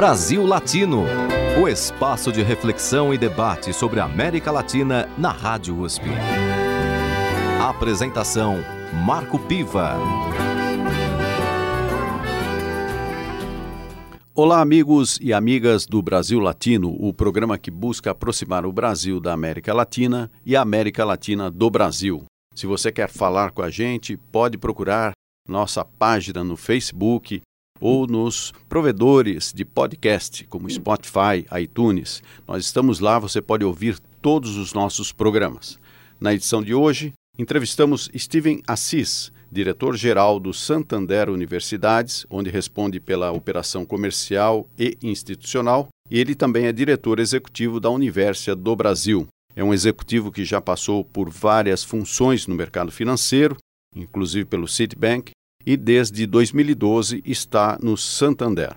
Brasil Latino, o espaço de reflexão e debate sobre a América Latina na Rádio USP. Apresentação Marco Piva. Olá, amigos e amigas do Brasil Latino, o programa que busca aproximar o Brasil da América Latina e a América Latina do Brasil. Se você quer falar com a gente, pode procurar nossa página no Facebook ou nos provedores de podcast, como Spotify, iTunes. Nós estamos lá, você pode ouvir todos os nossos programas. Na edição de hoje, entrevistamos Steven Assis, diretor-geral do Santander Universidades, onde responde pela operação comercial e institucional, e ele também é diretor executivo da Universidade do Brasil. É um executivo que já passou por várias funções no mercado financeiro, inclusive pelo Citibank, e desde 2012 está no Santander.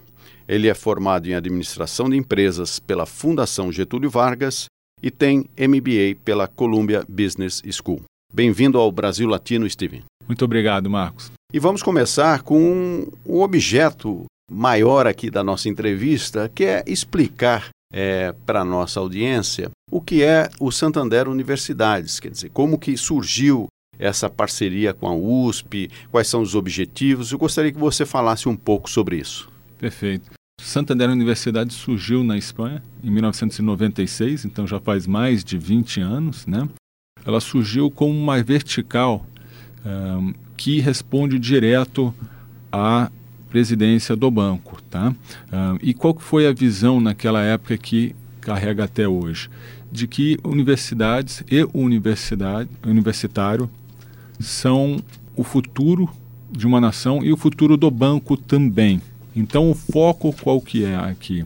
Ele é formado em administração de empresas pela Fundação Getúlio Vargas e tem MBA pela Columbia Business School. Bem-vindo ao Brasil Latino, Steven. Muito obrigado, Marcos. E vamos começar com um objeto maior aqui da nossa entrevista, que é explicar é, para a nossa audiência o que é o Santander Universidades, quer dizer, como que surgiu essa parceria com a USP, quais são os objetivos. Eu gostaria que você falasse um pouco sobre isso. Perfeito. Santander Universidade surgiu na Espanha em 1996, então já faz mais de 20 anos, né? Ela surgiu como uma vertical um, que responde direto à presidência do banco, tá? Um, e qual foi a visão naquela época que carrega até hoje? De que universidades e universidade, universitário são o futuro de uma nação e o futuro do banco também. Então o foco qual que é aqui?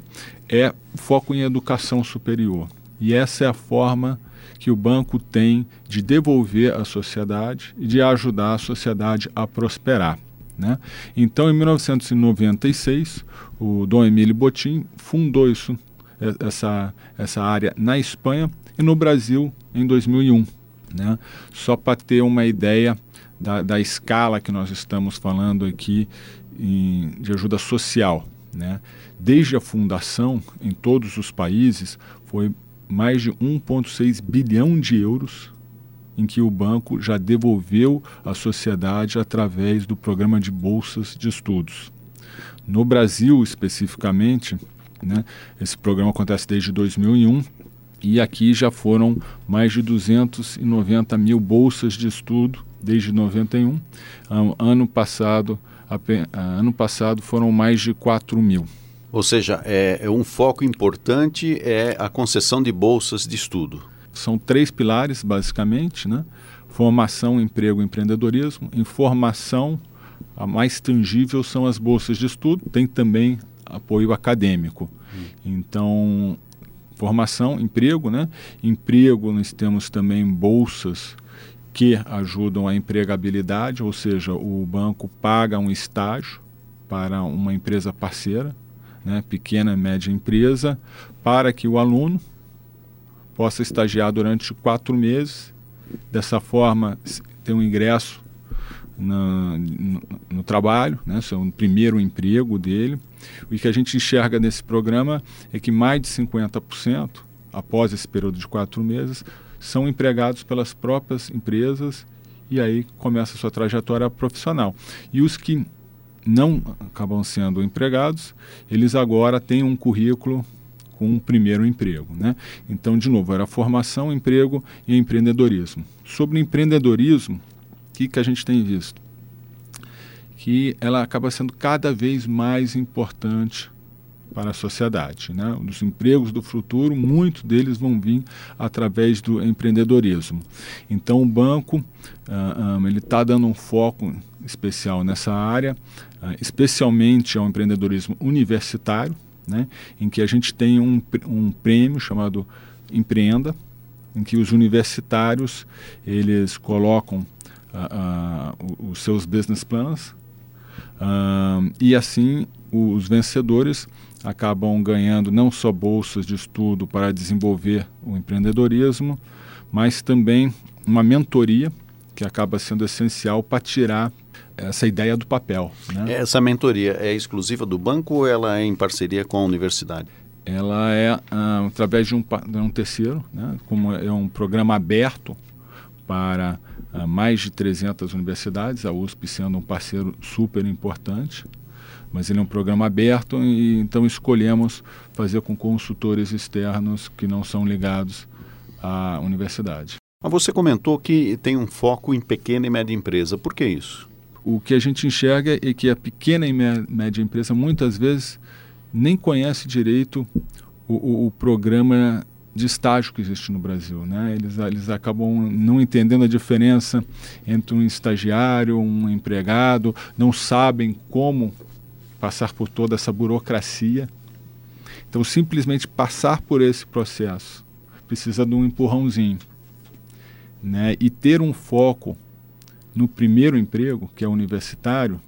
É foco em educação superior. E essa é a forma que o banco tem de devolver à sociedade e de ajudar a sociedade a prosperar. Né? Então, em 1996, o Dom Emílio Botim fundou isso, essa, essa área na Espanha e no Brasil em 2001. Né? Só para ter uma ideia da, da, escala que nós estamos falando aqui em, de ajuda social. Né? Desde a fundação, em todos os países, foi mais de 1,6 bilhão de euros em que o banco já devolveu à sociedade através do programa de bolsas de estudos. No Brasil, especificamente, né, esse programa acontece desde 2001 e aqui já foram mais de 290 mil bolsas de estudo desde 91. Ano passado, ano passado foram mais de 4 mil. Ou seja, é, é um foco importante é a concessão de bolsas de estudo. São três pilares, basicamente, né? Formação, emprego, empreendedorismo. Informação, a mais tangível são as bolsas de estudo. Tem também apoio acadêmico. Hum. Então, formação, emprego, né? Emprego, nós temos também bolsas que ajudam a empregabilidade, ou seja, o banco paga um estágio para uma empresa parceira, né, pequena e média empresa, para que o aluno possa estagiar durante quatro meses, dessa forma ter um ingresso no, no, no trabalho, né, seu é primeiro emprego dele. O que a gente enxerga nesse programa é que mais de 50%, após esse período de quatro meses, são empregados pelas próprias empresas e aí começa a sua trajetória profissional. E os que não acabam sendo empregados, eles agora têm um currículo com um primeiro emprego. Né? Então, de novo, era formação, emprego e empreendedorismo. Sobre empreendedorismo, o que, que a gente tem visto? Que ela acaba sendo cada vez mais importante para a sociedade. Né? Os empregos do futuro, muitos deles vão vir através do empreendedorismo. Então, o banco uh, um, ele está dando um foco especial nessa área, uh, especialmente ao empreendedorismo universitário, né? em que a gente tem um, um prêmio chamado Empreenda, em que os universitários eles colocam uh, os seus business plans e assim os vencedores acabam ganhando não só bolsas de estudo para desenvolver o empreendedorismo, mas também uma mentoria que acaba sendo essencial para tirar essa ideia do papel. Né? Essa mentoria é exclusiva do banco ou ela é em parceria com a universidade? Ela é ah, através de um, de um terceiro, né? como é um programa aberto para ah, mais de 300 universidades, a USP sendo um parceiro super importante mas ele é um programa aberto e então escolhemos fazer com consultores externos que não são ligados à universidade. Mas você comentou que tem um foco em pequena e média empresa. Por que isso? O que a gente enxerga é que a pequena e média empresa muitas vezes nem conhece direito o, o, o programa de estágio que existe no Brasil. Né? Eles, eles acabam não entendendo a diferença entre um estagiário, um empregado, não sabem como passar por toda essa burocracia. Então, simplesmente passar por esse processo precisa de um empurrãozinho. Né? E ter um foco no primeiro emprego, que é universitário,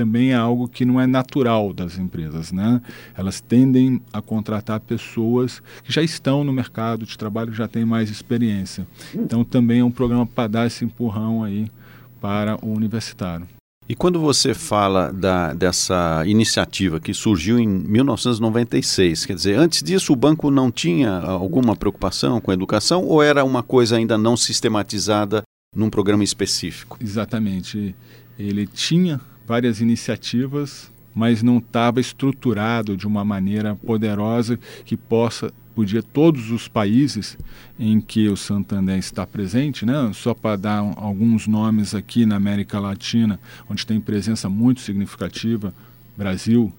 também é algo que não é natural das empresas. Né? Elas tendem a contratar pessoas que já estão no mercado de trabalho, que já têm mais experiência. Então, também é um programa para dar esse empurrão aí para o universitário. E quando você fala da, dessa iniciativa que surgiu em 1996, quer dizer, antes disso o banco não tinha alguma preocupação com a educação ou era uma coisa ainda não sistematizada num programa específico? Exatamente. Ele tinha várias iniciativas, mas não estava estruturado de uma maneira poderosa que possa podia todos os países em que o Santander está presente, né? só para dar alguns nomes aqui na América Latina, onde tem presença muito significativa, Brasil,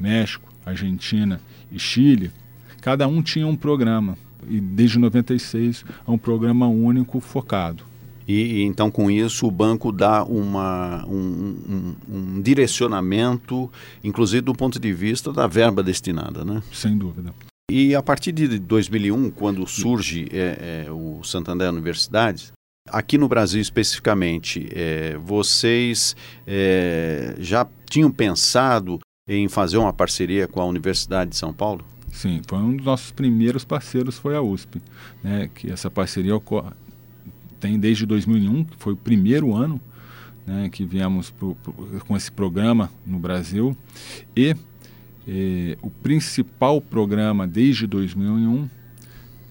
México, Argentina e Chile, cada um tinha um programa. E desde 96 é um programa único focado. E, então, com isso, o banco dá uma, um, um, um, direcionamento, inclusive do ponto de vista da verba destinada, né? Sem dúvida. E a partir de 2001, quando surge é, é, o Santander Universidades, aqui no Brasil especificamente, é, vocês é, já tinham pensado em fazer uma parceria com a Universidade de São Paulo? Sim, foi um dos nossos primeiros parceiros, foi a USP. Né, que essa parceria ocorre, tem desde 2001, que foi o primeiro ano né, que viemos pro, pro, com esse programa no Brasil. E é, o principal programa desde 2001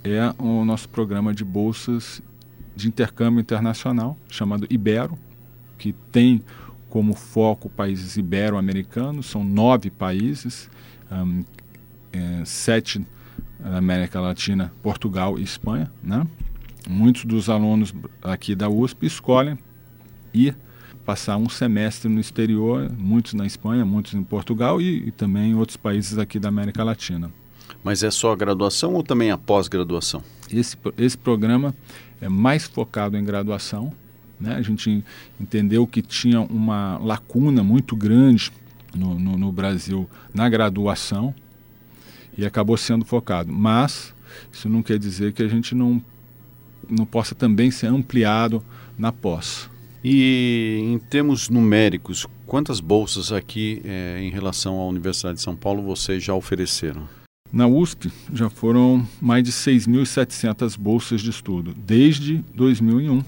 é o nosso programa de bolsas de intercâmbio internacional, chamado Ibero, que tem como foco países ibero-americanos, são nove países, um, é, sete na América Latina, Portugal e Espanha. Né? Muitos dos alunos aqui da USP escolhem ir passar um semestre no exterior, muitos na Espanha, muitos em Portugal e, e também em outros países aqui da América Latina. Mas é só a graduação ou também a pós-graduação? Esse, esse programa é mais focado em graduação. Né? A gente entendeu que tinha uma lacuna muito grande no, no, no Brasil na graduação e acabou sendo focado. Mas isso não quer dizer que a gente não, não possa também ser ampliado na pós. E em termos numéricos, quantas bolsas aqui é, em relação à Universidade de São Paulo vocês já ofereceram? Na USP já foram mais de 6.700 bolsas de estudo, desde 2001.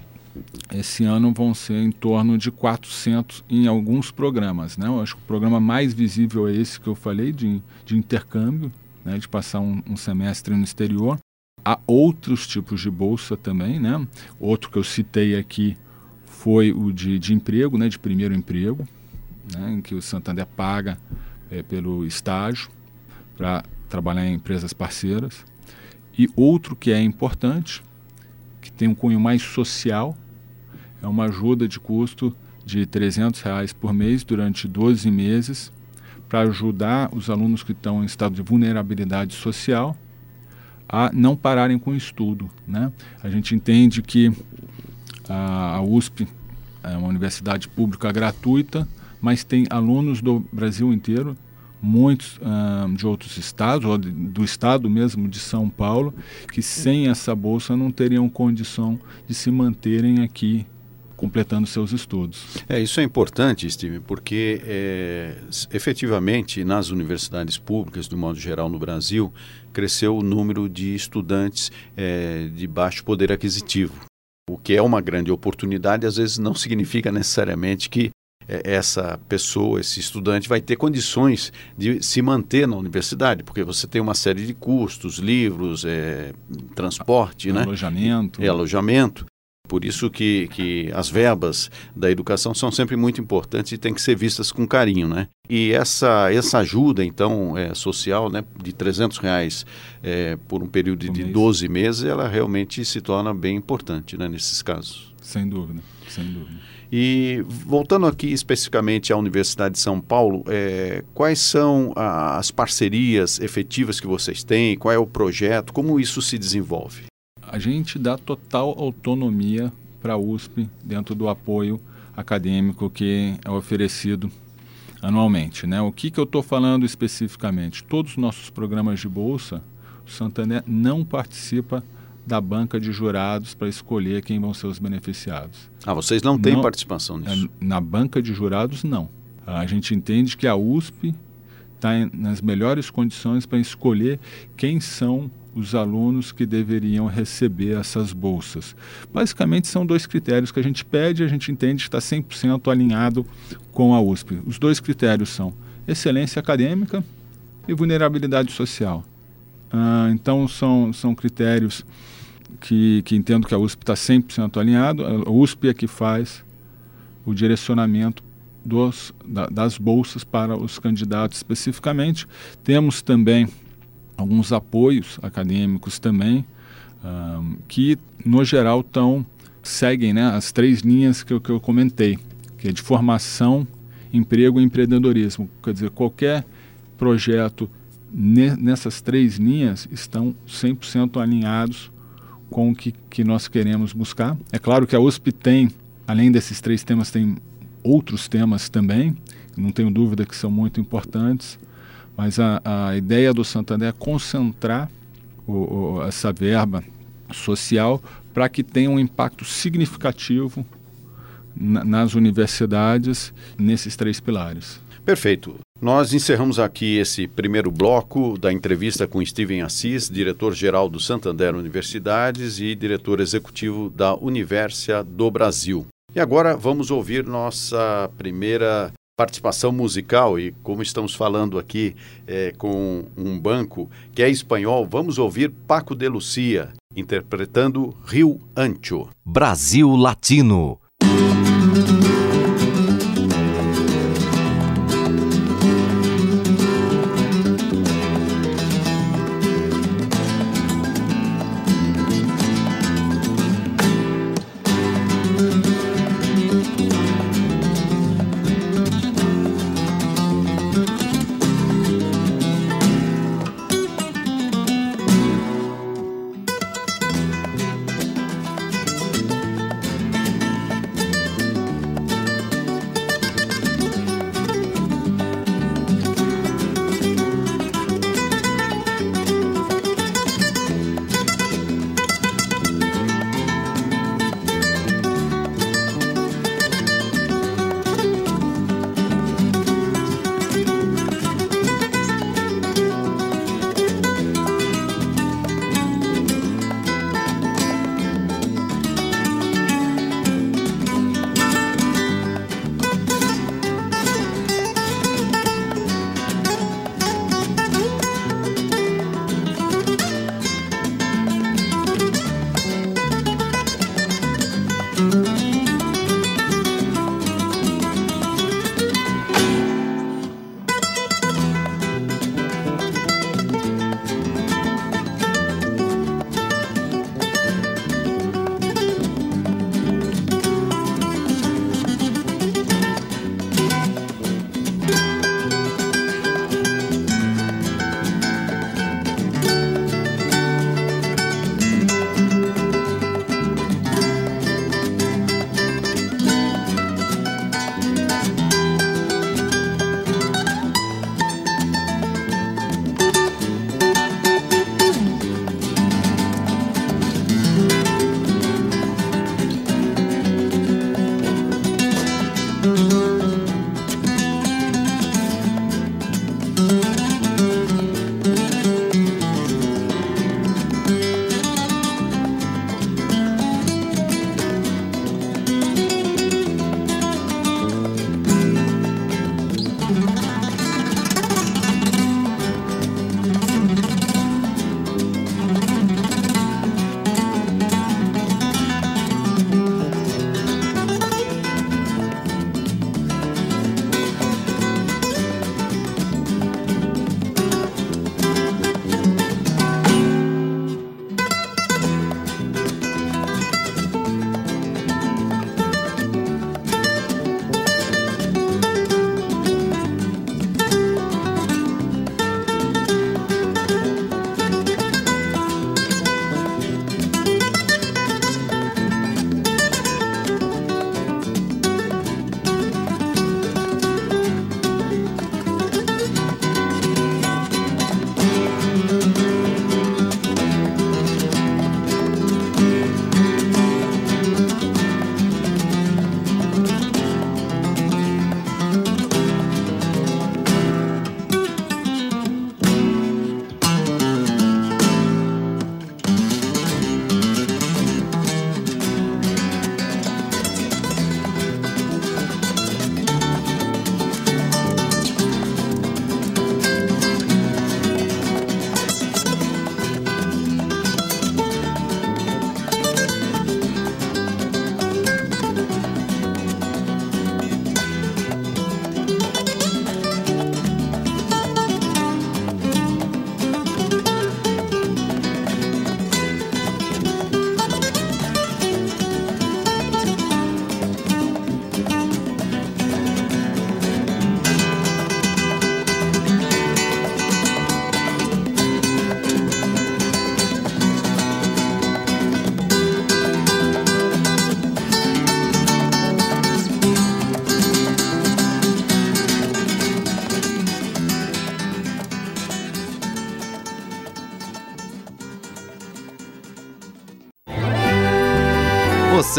Esse ano vão ser em torno de 400 em alguns programas. Né? Eu acho que o programa mais visível é esse que eu falei, de, de intercâmbio, né? de passar um, um semestre no exterior. Há outros tipos de bolsa também. Né? Outro que eu citei aqui, foi o de, de emprego, né, de primeiro emprego, né, em que o Santander paga é, pelo estágio para trabalhar em empresas parceiras. E outro que é importante, que tem um cunho mais social, é uma ajuda de custo de 300 reais por mês durante 12 meses para ajudar os alunos que estão em estado de vulnerabilidade social a não pararem com o estudo. Né? A gente entende que a, USP é uma universidade pública gratuita, mas tem alunos do Brasil inteiro, muitos uh, de outros estados, ou do estado mesmo de São Paulo, que sem essa bolsa não teriam condição de se manterem aqui completando seus estudos. É, isso é importante, Steve, porque é, efetivamente nas universidades públicas, do modo geral no Brasil, cresceu o número de estudantes é, de baixo poder aquisitivo o que é uma grande oportunidade, às vezes não significa necessariamente que é, essa pessoa, esse estudante, vai ter condições de se manter na universidade, porque você tem uma série de custos, livros, é, transporte, né? alojamento. E alojamento. Por isso que, que as verbas da educação são sempre muito importantes e têm que ser vistas com carinho, né? E essa, essa ajuda, então, é, social, né, de 300 reais é, por um período de mês. 12 meses, ela realmente se torna bem importante, né, nesses casos. Sem dúvida, sem dúvida. E voltando aqui especificamente à Universidade de São Paulo, é, quais são as parcerias efetivas que vocês têm? Qual é o projeto? Como isso se desenvolve? A gente dá total autonomia para a USP dentro do apoio acadêmico que é oferecido anualmente. Né? O que, que eu estou falando especificamente? Todos os nossos programas de bolsa, o Santander não participa da banca de jurados para escolher quem vão ser os beneficiados. Ah, vocês não têm não, participação nisso? É, na banca de jurados, não. A gente entende que a USP está nas melhores condições para escolher quem são os alunos que deveriam receber essas bolsas. Basicamente, são dois critérios que a gente pede e a gente entende que está 100% alinhado com a USP. Os dois critérios são excelência acadêmica e vulnerabilidade social. Ah, então, são, são critérios que, que entendo que a USP está 100% alinhado. A USP é que faz o direcionamento dos, da, das bolsas para os candidatos especificamente. Temos também alguns apoios acadêmicos também, um, que no geral tão, seguem né, as três linhas que eu, que eu comentei, que é de formação, emprego e empreendedorismo. Quer dizer, qualquer projeto ne, nessas três linhas estão 100% alinhados com o que, que nós queremos buscar. É claro que a USP tem, além desses três temas, tem outros temas também, não tenho dúvida que são muito importantes, mas a, a ideia do Santander é concentrar o, o, essa verba social para que tenha um impacto significativo na, nas universidades nesses três pilares. Perfeito. Nós encerramos aqui esse primeiro bloco da entrevista com Steven Assis, diretor-geral do Santander Universidades e diretor executivo da Universia do Brasil. E agora vamos ouvir nossa primeira participação musical e como estamos falando aqui é, com um banco que é espanhol, vamos ouvir Paco de Lucia interpretando Rio Ancho. Brasil Latino.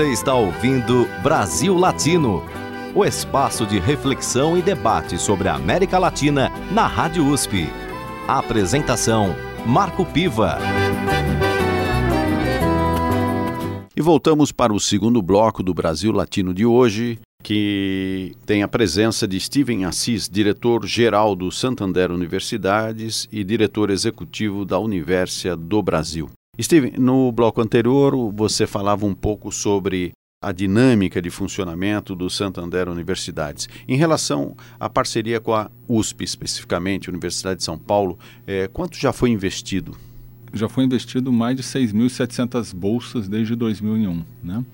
Você está ouvindo Brasil Latino, o espaço de reflexão e debate sobre a América Latina na Rádio USP. A apresentação Marco Piva. E voltamos para o segundo bloco do Brasil Latino de hoje, que tem a presença de Steven Assis, diretor-geral do Santander Universidades e diretor executivo da Universia do Brasil. Steven, no bloco anterior você falava um pouco sobre a dinâmica de funcionamento do Santander Universidades. Em relação à parceria com a USP, especificamente, Universidade de São Paulo, é, quanto já foi investido? já foi investido mais de 6.700 bolsas desde 2001, né?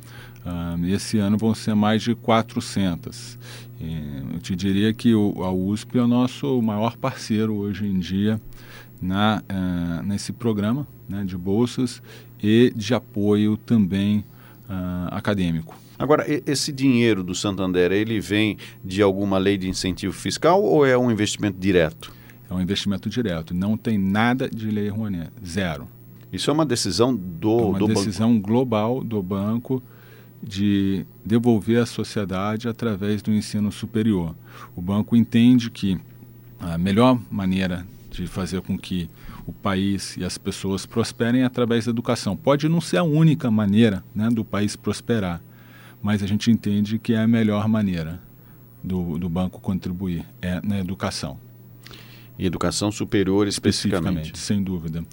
Uh, esse ano vão ser mais de 400. E eu te diria que o, a USP é o nosso maior parceiro hoje em dia na, uh, nesse programa né, de bolsas e de apoio também uh, acadêmico. Agora, esse dinheiro do Santander, ele vem de alguma lei de incentivo fiscal ou é um investimento direto? É um investimento direto. Não tem nada de lei Rouanet. Zero. Isso é uma decisão do, é uma do decisão banco. global do banco de devolver à sociedade através do ensino superior. O banco entende que a melhor maneira de fazer com que o país e as pessoas prosperem através da educação. Pode não ser a única maneira né, do país prosperar, mas a gente entende que é a melhor maneira do, do banco contribuir é na educação. E educação superior especificamente. especificamente sem dúvida.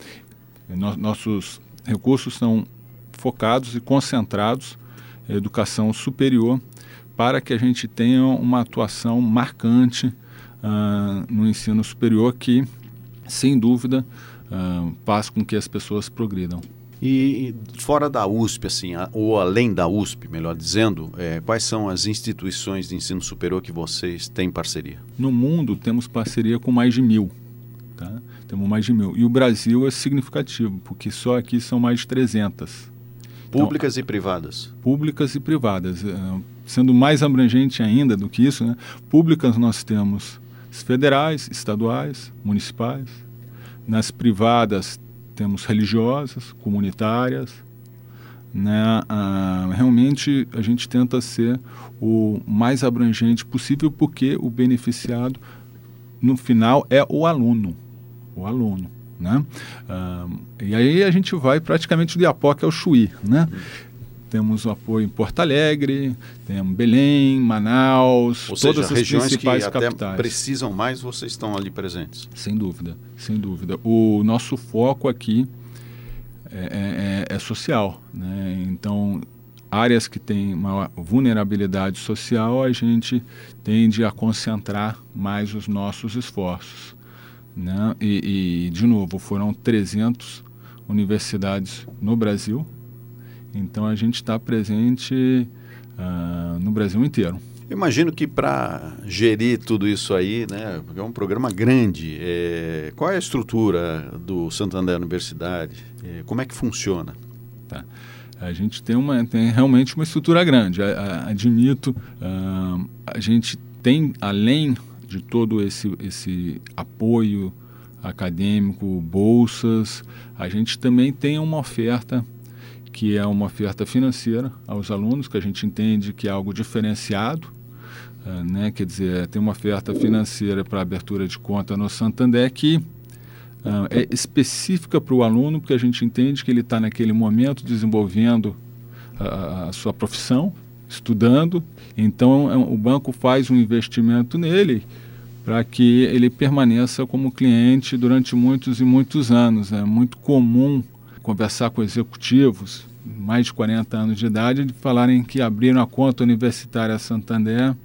No, nossos recursos são focados e concentrados em educação superior para que a gente tenha uma atuação marcante uh, no ensino superior que, sem dúvida, uh, faz com que as pessoas progridam. E fora da USP, assim, ou além da USP, melhor dizendo, é, quais são as instituições de ensino superior que vocês têm parceria? No mundo temos parceria com mais de mil. Tá? Temos mais de mil. E o Brasil é significativo, porque só aqui são mais de 300. Públicas então, e privadas? Públicas e privadas. É, sendo mais abrangente ainda do que isso, né? públicas nós temos federais, estaduais, municipais. Nas privadas temos religiosas, comunitárias. Né? Ah, realmente a gente tenta ser o mais abrangente possível porque o beneficiado no final é o aluno, o aluno. Né? Ah, e aí a gente vai praticamente do Iapoca ao Chuí. Né? Temos o apoio em Porto Alegre, temos Belém, Manaus, Ou todas seja, as regiões principais que capitais. precisam mais, vocês estão ali presentes. Sem dúvida, sem dúvida. O nosso foco aqui é, é, é social. Né? Então, áreas que têm maior vulnerabilidade social, a gente tende a concentrar mais os nossos esforços. Né? E, e, de novo, foram 300 universidades no Brasil, então a gente está presente uh, no Brasil inteiro. imagino que para gerir tudo isso aí, né, porque é um programa grande, é, qual é a estrutura do Santander Universidade? É, como é que funciona? Tá. A gente tem, uma, tem realmente uma estrutura grande, a, a, admito. Uh, a gente tem, além de todo esse, esse apoio acadêmico, bolsas, a gente também tem uma oferta que é uma oferta financeira aos alunos, que a gente entende que é algo diferenciado, uh, né? quer dizer, tem uma oferta financeira para abertura de conta no Santander que uh, é específica para o aluno, porque a gente entende que ele está naquele momento desenvolvendo a, a, sua profissão, estudando, então é, o banco faz um investimento nele para que ele permaneça como cliente durante muitos e muitos anos. É muito comum conversar com executivos, mais de 40 anos de idade, de falarem que abriram a conta universitária Santander,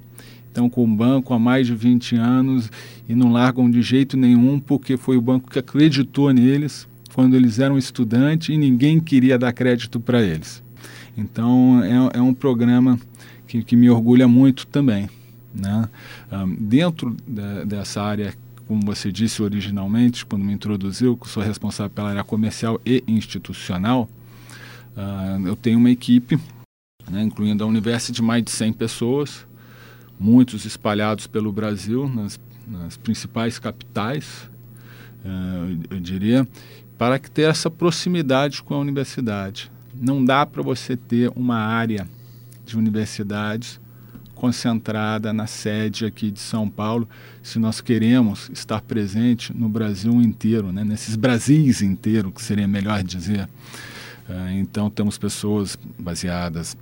estão com o banco há mais de 20 anos e não largam de jeito nenhum porque foi o banco que acreditou neles quando eles eram estudantes e ninguém queria dar crédito para eles. Então é, é um programa que, que, me orgulha muito também. Né? Um, dentro da, dessa área como você disse originalmente, quando me introduziu, que sou responsável pela área comercial e institucional, uh, eu tenho uma equipe, né, incluindo a Universidade de mais de 100 pessoas, muitos espalhados pelo Brasil, nas, nas principais capitais, uh, eu diria, para ter essa proximidade com a universidade. não dá para você ter uma área de universidades concentrada na sede aqui de São Paulo, se nós queremos estar presente no Brasil inteiro, né? nesses Brasis inteiro, que seria melhor dizer. Uh, então temos pessoas baseadas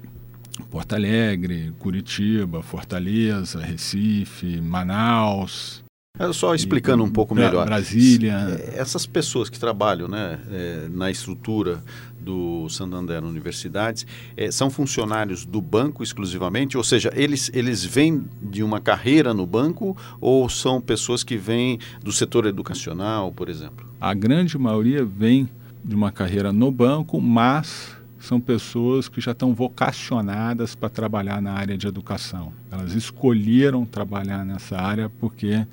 em Porto Alegre, Curitiba, Fortaleza, Recife, Manaus, é só explicando um pouco melhor. Brasília. Essas pessoas que trabalham né, é, na estrutura do Santander Universidades é, são funcionários do banco exclusivamente? Ou seja, eles, eles vêm de uma carreira no banco ou são pessoas que vêm do setor educacional, por exemplo? A grande maioria vem de uma carreira no banco, mas são pessoas que já estão vocacionadas para trabalhar na área de educação. Elas escolheram trabalhar nessa área porque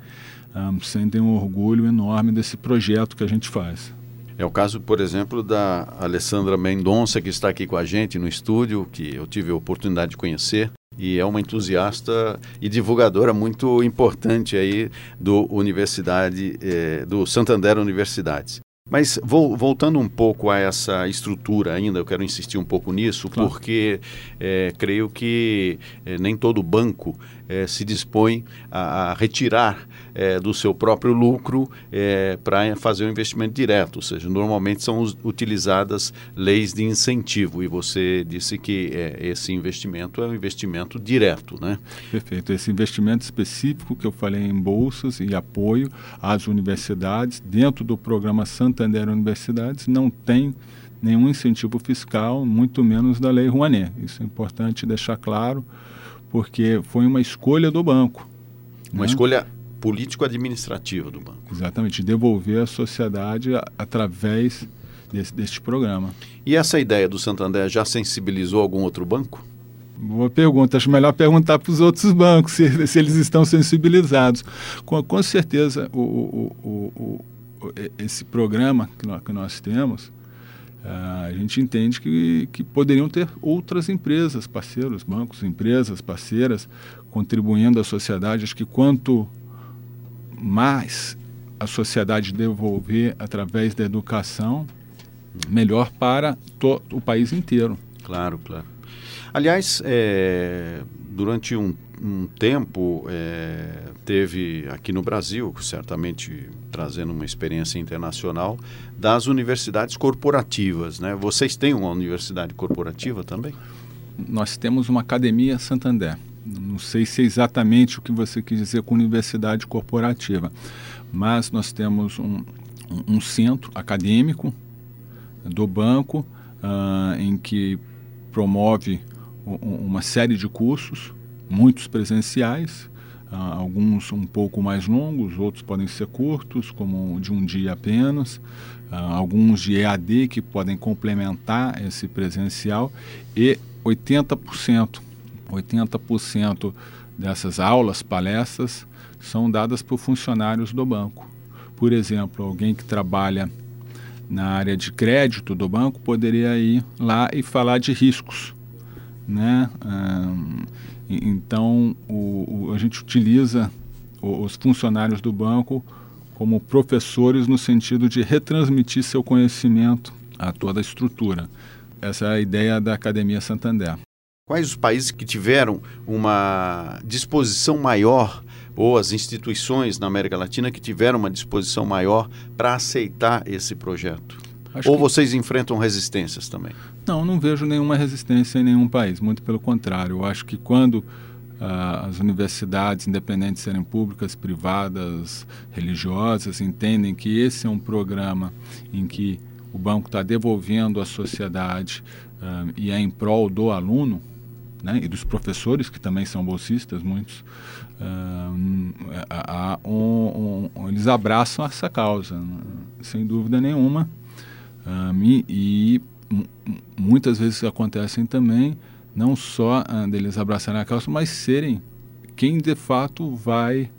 um, sentem um orgulho enorme desse projeto que a gente faz. É o caso, por exemplo, da Alessandra Mendonça, que está aqui com a gente no estúdio, que eu tive a oportunidade de conhecer e é uma entusiasta e divulgadora muito importante aí do Universidade eh, do Santander Universidades. Mas vou, voltando um pouco a essa estrutura ainda, eu quero insistir um pouco nisso, claro. porque é, creio que é, nem todo banco é, se dispõe a, a retirar é, do seu próprio lucro é, para fazer um investimento direto, ou seja, normalmente são us, utilizadas leis de incentivo e você disse que esse investimento é um investimento direto, né? Perfeito, esse investimento específico que eu falei em bolsas e apoio às universidades dentro do programa Santander Universidades não tem nenhum incentivo fiscal, muito menos da Lei Rouanet. Isso é importante deixar claro porque foi uma escolha do banco. Uma né? escolha político-administrativa do banco. Exatamente, devolver à sociedade através desse, deste programa. E essa ideia do Santander já sensibilizou algum outro banco? Boa pergunta. Acho melhor perguntar para os outros bancos se, se, eles estão sensibilizados. Com, com certeza, o, o, o, esse programa que nós, que nós temos a gente entende que, que poderiam ter outras empresas, parceiros, bancos, empresas, parceiras, contribuindo à sociedade. Acho que quanto mais a sociedade devolver através da educação, melhor para o país inteiro. Claro, claro. Aliás, é, durante um, um tempo, é, teve aqui no Brasil, certamente trazendo uma experiência internacional, das universidades corporativas. Né? Vocês têm uma universidade corporativa também? Nós temos uma Academia Santander. Não sei se é exatamente o que você quis dizer com universidade corporativa, mas nós temos um, um centro acadêmico do banco uh, em que promove uma série de cursos, muitos presenciais, uh, alguns um pouco mais longos, outros podem ser curtos, como de um dia apenas, uh, alguns de EAD que podem complementar esse presencial e 80%, 80% dessas aulas, palestras, são dadas por funcionários do banco. Por exemplo, alguém que trabalha na área de crédito do banco poderia ir lá e falar de riscos né? então, o, o, a gente utiliza os funcionários do banco como professores no sentido de retransmitir seu conhecimento a toda a estrutura. Essa é a ideia da Academia Santander. Quais os países que tiveram uma disposição maior, ou as instituições na América Latina que tiveram uma disposição maior para aceitar esse projeto? Acho ou que... vocês enfrentam resistências também? Não, não vejo nenhuma resistência em nenhum país, muito pelo contrário. Eu acho que quando uh, as universidades, independentes serem públicas, privadas, religiosas, entendem que esse é um programa em que o banco está devolvendo à sociedade uh, e é em prol do aluno, né, e dos professores, que também são bolsistas, muitos, uh, um, um, eles abraçam essa causa, sem dúvida nenhuma. e, e muitas vezes acontecem também, não só uh, deles abraçarem a causa, mas serem quem de fato vai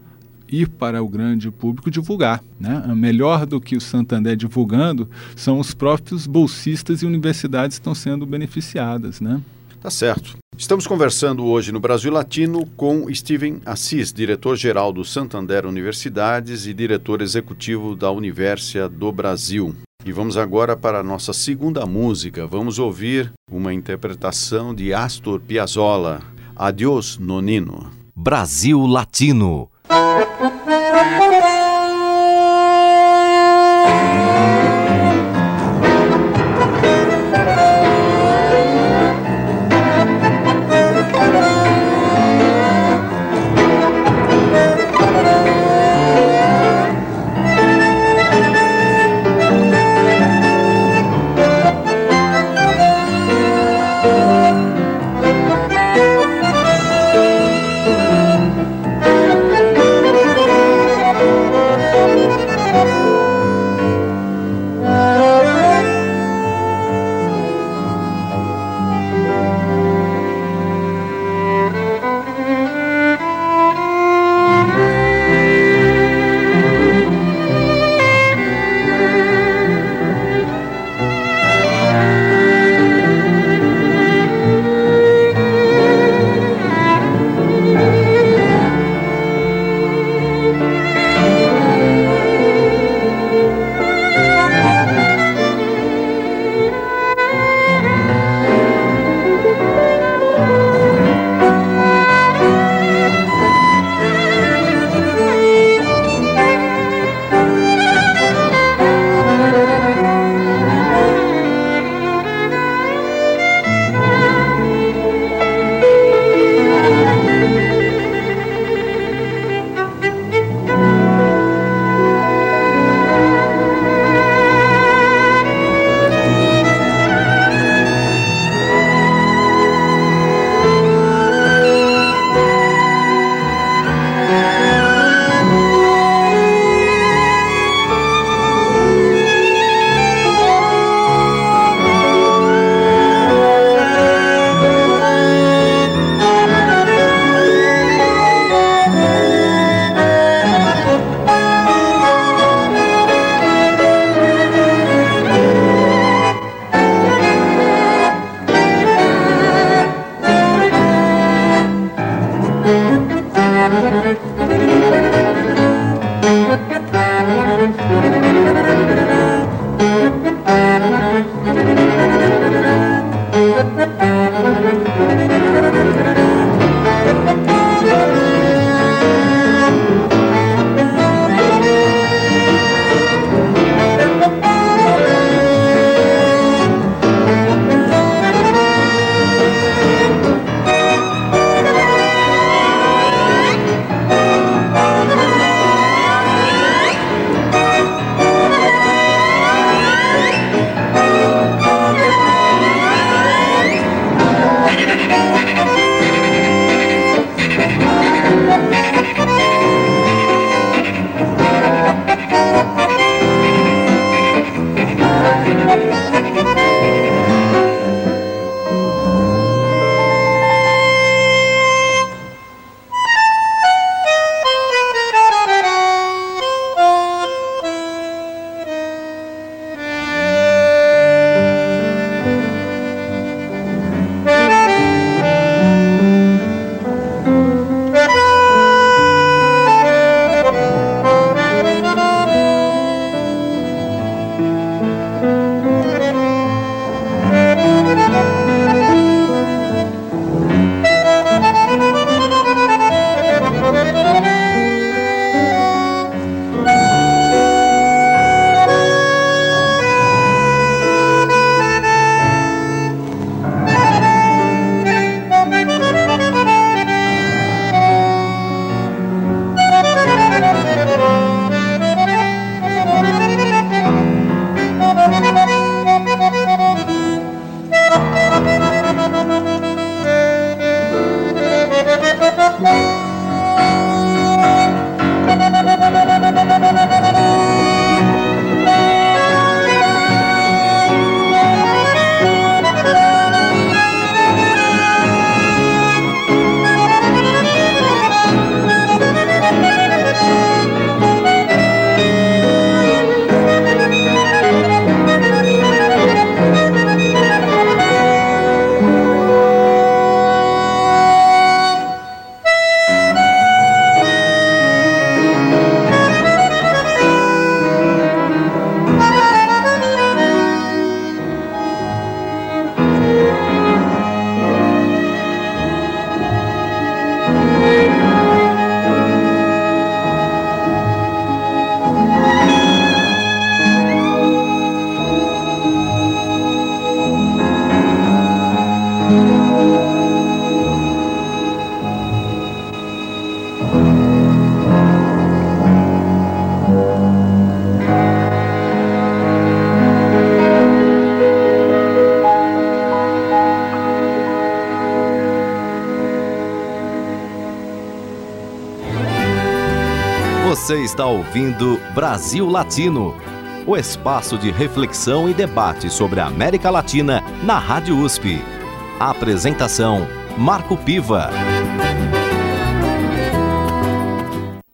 ir para o grande público divulgar. Né? Melhor do que o Santander divulgando são os próprios bolsistas e universidades que estão sendo beneficiadas. Né? Tá certo. Estamos conversando hoje no Brasil Latino com Steven Assis, diretor-geral do Santander Universidades e diretor executivo da Universia do Brasil. E vamos agora para a nossa segunda música. Vamos ouvir uma interpretação de Astor Piazzolla. Adiós, Nonino. Brasil Latino. Ouvindo Brasil Latino, o espaço de reflexão e debate sobre a América Latina na Rádio USP. A apresentação: Marco Piva.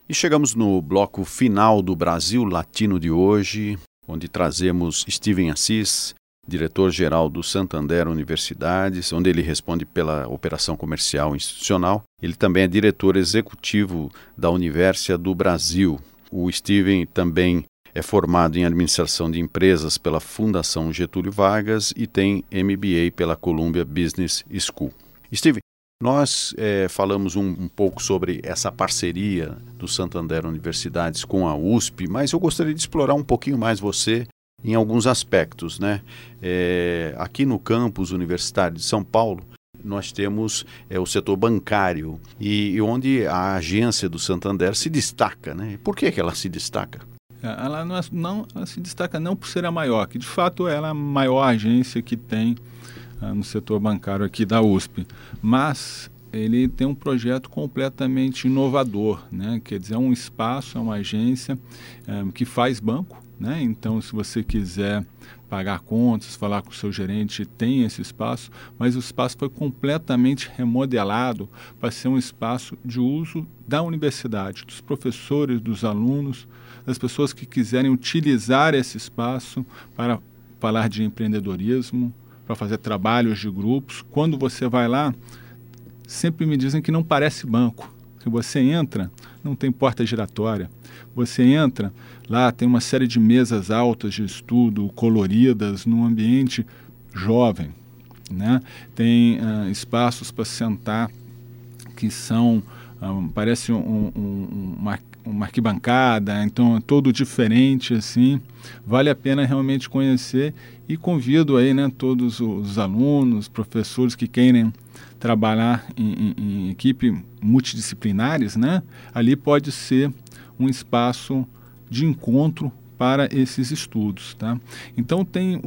E chegamos no bloco final do Brasil Latino de hoje, onde trazemos Steven Assis, diretor-geral do Santander Universidades, onde ele responde pela operação comercial institucional. Ele também é diretor executivo da Universidade do Brasil. O Steven também é formado em administração de empresas pela Fundação Getúlio Vargas e tem MBA pela Columbia Business School. Steven, nós é, falamos um, um, pouco sobre essa parceria do Santander Universidades com a USP, mas eu gostaria de explorar um pouquinho mais você em alguns aspectos. Né? É, aqui no campus universitário de São Paulo, nós temos é, o setor bancário e, e, onde a agência do Santander se destaca. Né? Por que, que ela se destaca? É, ela não, não ela se destaca não por ser a maior, que de fato ela é a maior agência que tem uh, no setor bancário aqui da USP, mas ele tem um projeto completamente inovador, né? quer dizer, é um espaço, é uma agência é, que faz banco, né? Então, se você quiser pagar contas, falar com o seu gerente, tem esse espaço, mas o espaço foi completamente remodelado para ser um espaço de uso da universidade, dos professores, dos alunos, das pessoas que quiserem utilizar esse espaço para falar de empreendedorismo, para fazer trabalhos de grupos. Quando você vai lá, sempre me dizem que não parece banco. Que você entra, não tem porta giratória você entra, lá tem uma série de mesas altas de estudo, coloridas, num ambiente jovem. Né? Tem uh, espaços para sentar que são, uh, parece um, um, uma, uma arquibancada, então é todo diferente assim. Vale a pena realmente conhecer e convido aí né, todos os alunos, professores que querem trabalhar em, em, em equipe multidisciplinares, né? ali pode ser um espaço de encontro para esses estudos. Tá? Então, tem,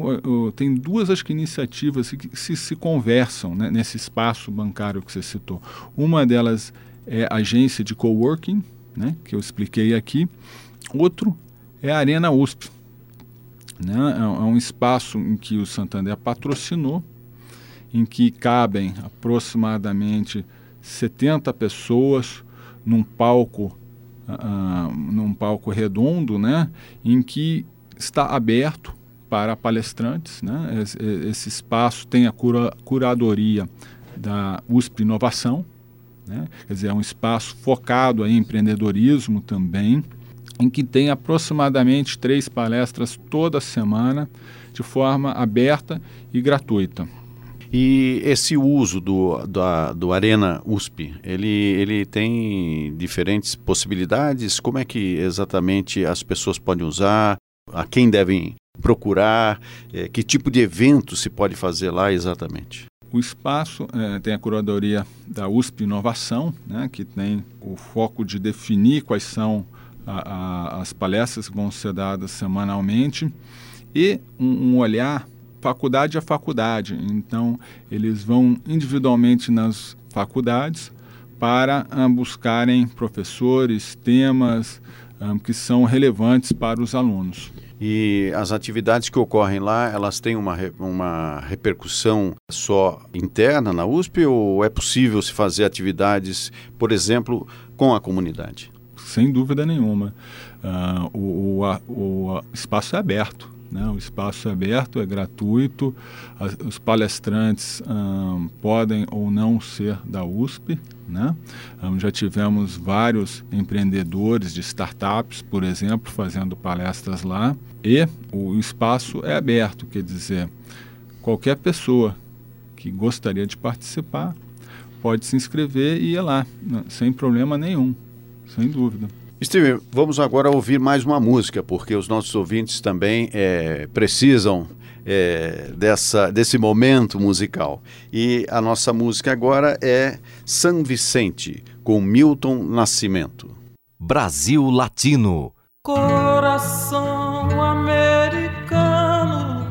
tem duas acho que, iniciativas que se, se conversam né, nesse espaço bancário que você citou. Uma delas é a agência de coworking, né, que eu expliquei aqui. Outro é a Arena USP. Né? É, é um espaço em que o Santander patrocinou, em que cabem aproximadamente 70 pessoas num palco uh, num palco redondo, né, em que está aberto para palestrantes. Né? Esse, esse espaço tem a cura, curadoria da USP Inovação, né? quer dizer, é um espaço focado em empreendedorismo também, em que tem aproximadamente três palestras toda semana, de forma aberta e gratuita. E esse uso do, do, Arena USP, ele, ele tem diferentes possibilidades? Como é que exatamente as pessoas podem usar? A quem devem procurar? É, que tipo de evento se pode fazer lá exatamente? O espaço é, tem a curadoria da USP Inovação, né, que tem o foco de definir quais são a, a, as palestras que vão ser dadas semanalmente e um, um olhar faculdade a faculdade. Então, eles vão individualmente nas faculdades para um, buscarem professores, temas um, que são relevantes para os alunos. E as atividades que ocorrem lá, elas têm uma, uma repercussão só interna na USP ou é possível se fazer atividades, por exemplo, com a comunidade? Sem dúvida nenhuma. Uh, o, o, o espaço é aberto. Né? O espaço é aberto, é gratuito, as, os palestrantes hum, podem ou não ser da USP. Né? Hum, já tivemos vários empreendedores de startups, por exemplo, fazendo palestras lá. E o espaço é aberto, quer dizer, qualquer pessoa que gostaria de participar pode se inscrever e ir lá, né? sem problema nenhum, sem dúvida. Steven, vamos agora ouvir mais uma música, porque os nossos ouvintes também é, precisam é, dessa, desse momento musical. E a nossa música agora é São Vicente, com Milton Nascimento. Brasil Latino. Coração americano,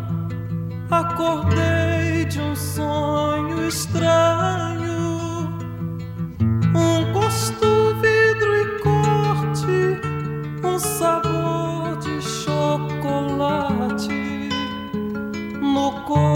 acordei de um sonho estranho, um sabor de chocolate no corpo.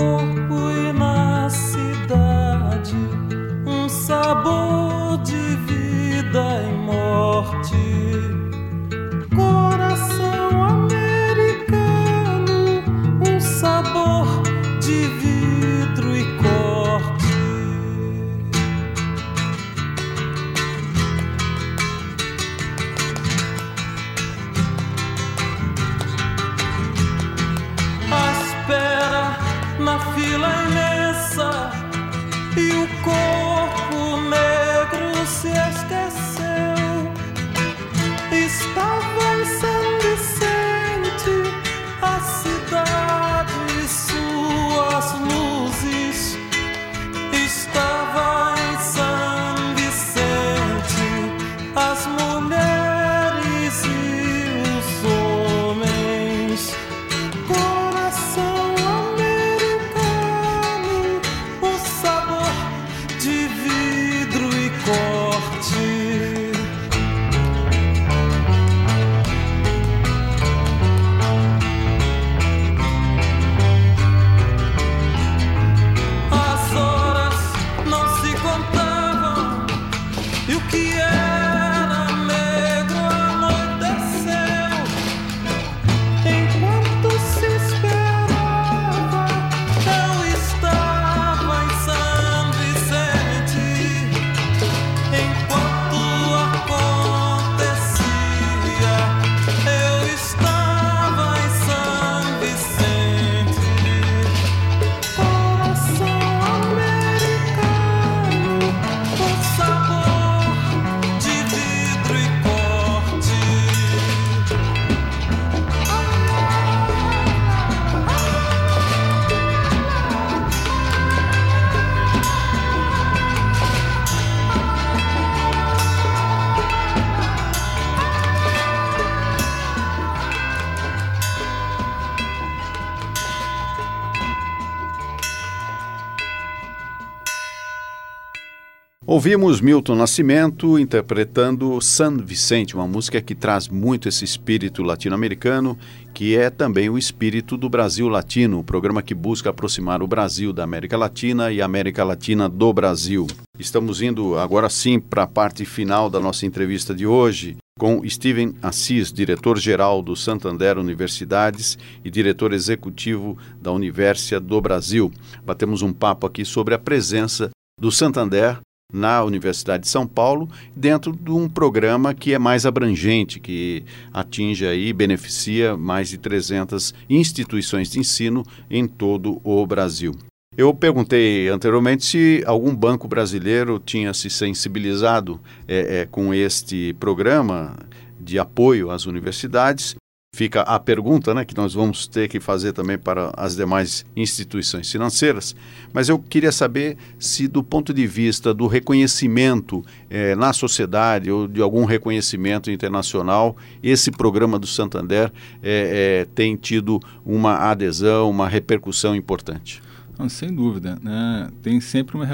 Ouvimos Milton Nascimento interpretando San Vicente, uma música que traz muito esse espírito latino-americano, que é também o espírito do Brasil Latino, o programa que busca aproximar o Brasil da América Latina e a América Latina do Brasil. Estamos indo agora sim para a parte final da nossa entrevista de hoje com Steven Assis, diretor-geral do Santander Universidades e diretor executivo da Universidade do Brasil. Batemos um papo aqui sobre a presença do Santander na Universidade de São Paulo, dentro de um programa que é mais abrangente, que atinge e beneficia mais de 300 instituições de ensino em todo o Brasil. Eu perguntei anteriormente se algum banco brasileiro tinha se sensibilizado é, é, com este programa de apoio às universidades fica a pergunta né, que nós vamos ter que fazer também para as demais instituições financeiras. Mas eu queria saber se, do ponto de vista do reconhecimento eh, na sociedade ou de algum reconhecimento internacional, esse programa do Santander eh, eh, tem tido uma adesão, uma repercussão importante. Não, sem dúvida. Né? Tem sempre uma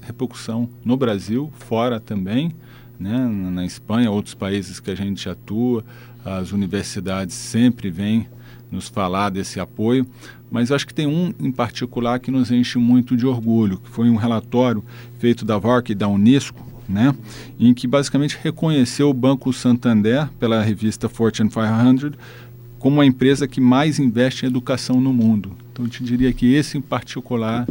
repercussão no Brasil, fora também, né? na Espanha, outros países que a gente atua as universidades sempre vêm nos falar desse apoio, mas acho que tem um em particular que nos enche muito de orgulho, que foi um relatório feito da VARC e da Unesco, né, em que basicamente reconheceu o Banco Santander pela revista Fortune 500 como a empresa que mais investe em educação no mundo. Então eu te diria que esse em particular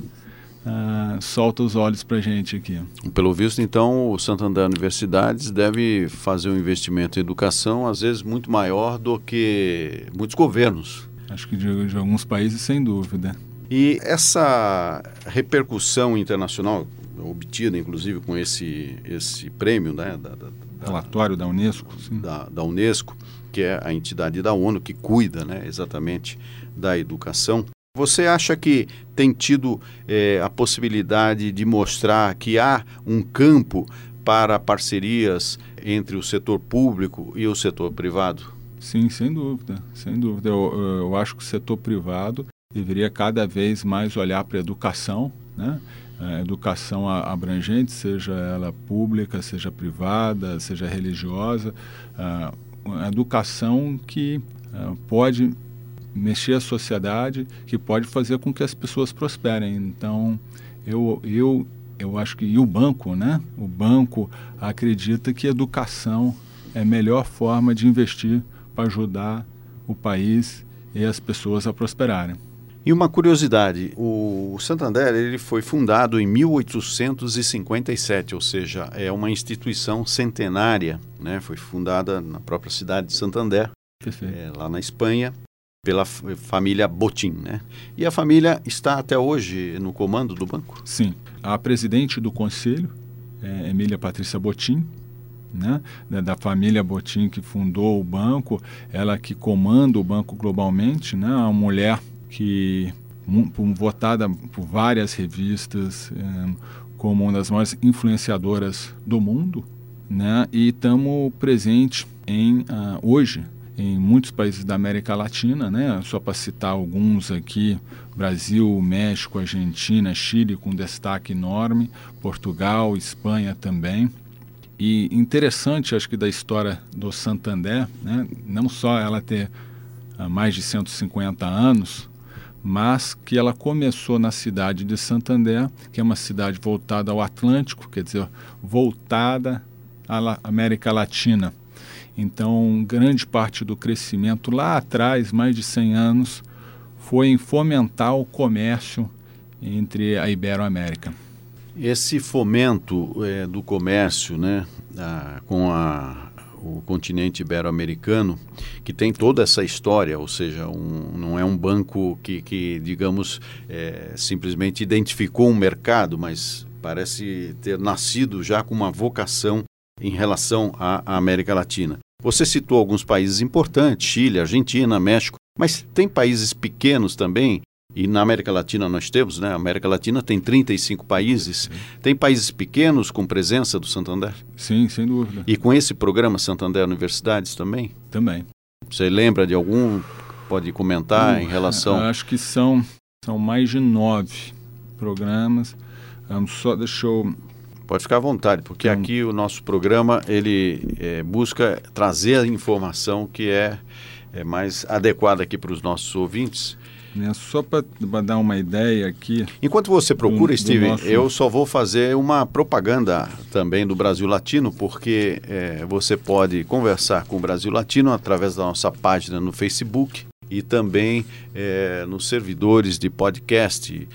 uh, solta os olhos para a gente aqui. Pelo visto, então, o Santander Universidades deve fazer um investimento em educação, às vezes muito maior do que muitos governos. Acho que de, de alguns países, sem dúvida. E essa repercussão internacional, obtida inclusive com esse, esse prêmio, né, da, da, relatório da Unesco, da, da, Unesco, que é a entidade da ONU que cuida, né, exatamente da educação. Você acha que tem tido é, a possibilidade de mostrar que há um campo para parcerias entre o setor público e o setor privado? Sim, sem dúvida, sem dúvida. Eu, eu acho que o setor privado deveria cada vez mais olhar para a educação, né? A educação abrangente, seja ela pública, seja privada, seja religiosa, a educação que pode mexer a sociedade, que pode fazer com que as pessoas prosperem. Então, eu, eu, eu acho que e o banco, né? O banco acredita que educação é a melhor forma de investir para ajudar o país e as pessoas a prosperarem. E uma curiosidade, o Santander ele foi fundado em 1857, ou seja, é uma instituição centenária, né? Foi fundada na própria cidade de Santander, é, lá na Espanha, pela família Botim, né? E a família está até hoje no comando do banco? Sim. a presidente do conselho, é, Emília Patrícia Botim, né, da família Botim que fundou o banco, ela que comanda o banco globalmente, né, uma mulher que votada por várias revistas é, como uma das maiores influenciadoras do mundo, né, e estamos presentes em uh, hoje em muitos países da América Latina, né? Só para citar alguns aqui: Brasil, México, Argentina, Chile com destaque enorme, Portugal, Espanha também. E interessante, acho que da história do Santander, né? Não só ela ter uh, mais de 150 anos, mas que ela começou na cidade de Santander, que é uma cidade voltada ao Atlântico, quer dizer, voltada à América Latina então, grande parte do crescimento lá atrás, mais de 100 anos, foi em fomentar o comércio entre a Iberoamérica. Esse fomento é, do comércio né, a, com a, o continente ibero-americano, que tem toda essa história, ou seja, um, não é um banco que, que digamos, é, simplesmente identificou um mercado, mas parece ter nascido já com uma vocação em relação à América Latina. Você citou alguns países importantes, Chile, Argentina, México, mas tem países pequenos também, e na América Latina nós temos, né? A América Latina tem 35 países. Tem países pequenos com presença do Santander? Sim, sem dúvida. E com esse programa Santander Universidades também? Também. Você lembra de algum? Pode comentar uh, em relação? Acho que são, são mais de nove programas. Um, só deixa eu Pode ficar à vontade, porque hum. aqui o nosso programa ele é, busca trazer a informação que é, é mais adequada aqui para os nossos ouvintes. É, só para dar uma ideia aqui. Enquanto você procura, do, Steven, nosso... eu só vou fazer uma propaganda também do Brasil Latino, porque é, você pode conversar com o Brasil Latino através da nossa página no Facebook e também é, nos servidores de podcast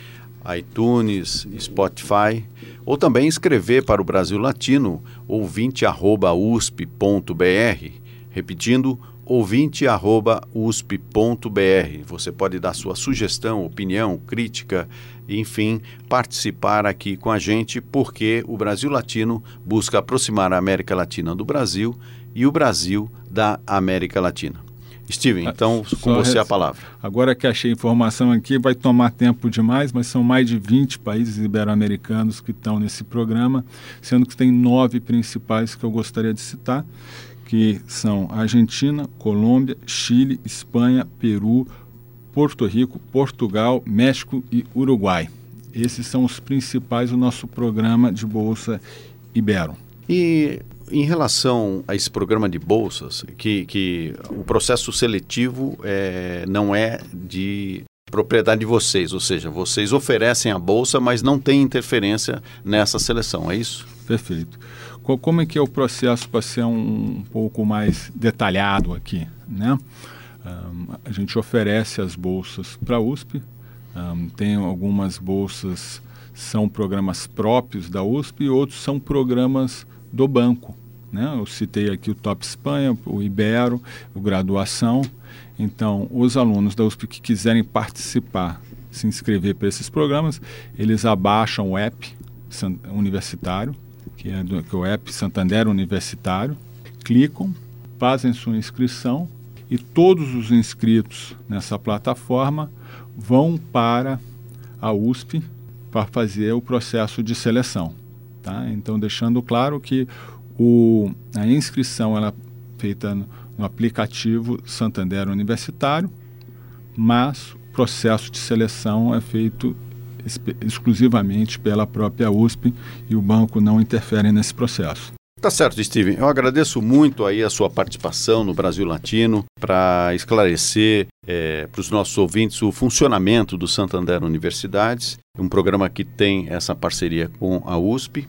iTunes, Spotify, ou também escrever para o Brasil Latino, ouvinte.usp.br, repetindo, ouvinte.usp.br. Você pode dar sua sugestão, opinião, crítica, enfim, participar aqui com a gente, porque o Brasil Latino busca aproximar a América Latina do Brasil e o Brasil da América Latina. Steven, ah, então com você a palavra. Agora que achei informação aqui, vai tomar tempo demais, mas são mais de 20 países ibero-americanos que estão nesse programa, sendo que tem nove principais que eu gostaria de citar, que são Argentina, Colômbia, Chile, Espanha, Peru, Porto Rico, Portugal, México e Uruguai. Esses são os principais do nosso programa de Bolsa Ibero. E em relação a esse programa de bolsas, que, que o processo seletivo é, não é de propriedade de vocês, ou seja, vocês oferecem a bolsa, mas não tem interferência nessa seleção, é isso? Perfeito. Como é que é o processo para ser um, pouco mais detalhado aqui, né? Um, a gente oferece as bolsas para a USP, um, tem algumas bolsas são programas próprios da USP e outros são programas do banco. Né? Eu citei aqui o Top Espanha, o Ibero, o Graduação. Então, os alunos da USP que quiserem participar, se inscrever para esses programas, eles abaixam o app universitário, que é, do, que é o app Santander Universitário, clicam, fazem sua inscrição e todos os inscritos nessa plataforma vão para a USP para fazer o processo de seleção. Tá? Então, deixando claro que o, a inscrição ela é feita no, no aplicativo Santander Universitário, mas o processo de seleção é feito exclusivamente pela própria USP e o banco não interfere nesse processo. Tá certo, Steven. Eu agradeço muito aí a sua participação no Brasil Latino para esclarecer é, para os nossos ouvintes o funcionamento do Santander Universidades, um programa que tem essa parceria com a USP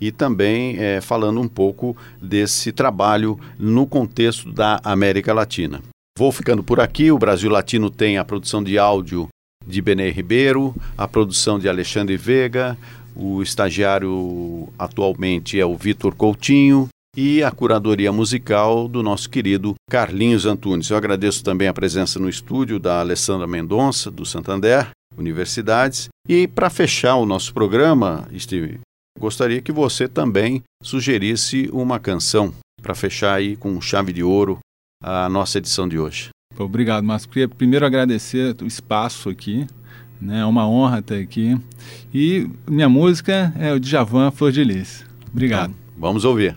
e também é, falando um pouco desse trabalho no contexto da América Latina. Vou ficando por aqui. O Brasil Latino tem a produção de áudio de Benê Ribeiro, a produção de Alexandre Vega, o estagiário atualmente é o Vitor Coutinho e a curadoria musical do nosso querido Carlinhos Antunes. Eu agradeço também a presença no estúdio da Alessandra Mendonça, do Santander, universidades. E para fechar o nosso programa, Steve, gostaria que você também sugerisse uma canção para fechar aí com chave de ouro a nossa edição de hoje. Obrigado, Márcio. Queria primeiro agradecer o espaço aqui. Né? É uma honra estar aqui. E minha música é o Djavan Flor de Lis. Obrigado. Então, vamos ouvir.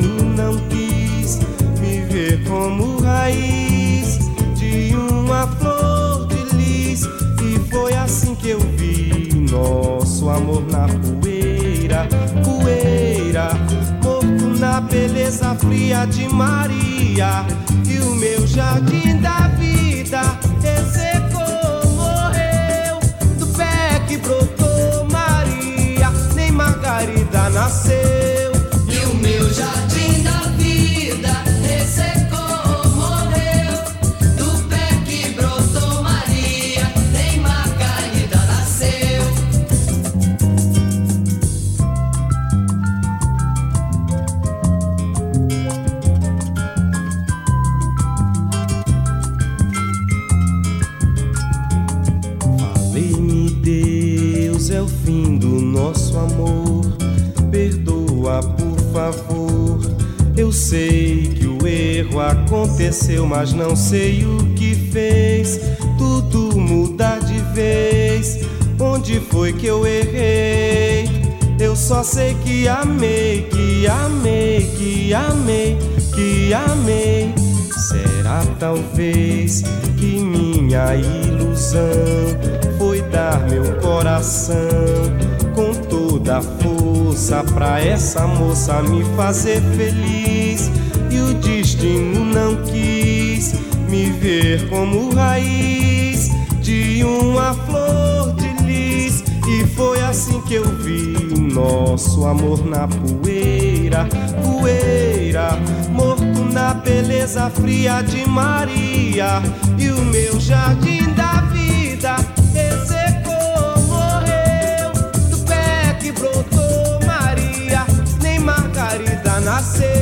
não quis me ver como raiz de uma flor de lis. E foi assim que eu vi nosso amor na poeira, poeira, morto na beleza fria de Maria. E o meu jardim da vida ressecou, morreu do pé que brotou Maria, nem Margarida nasceu. Aconteceu, mas não sei o que fez tudo mudar de vez. Onde foi que eu errei? Eu só sei que amei, que amei, que amei, que amei. Será talvez que minha ilusão foi dar meu coração a força pra essa moça me fazer feliz e o destino não quis me ver como raiz de uma flor de lis. E foi assim que eu vi nosso amor na poeira, poeira, morto na beleza fria de Maria. E o meu jardim da vida Nasceu.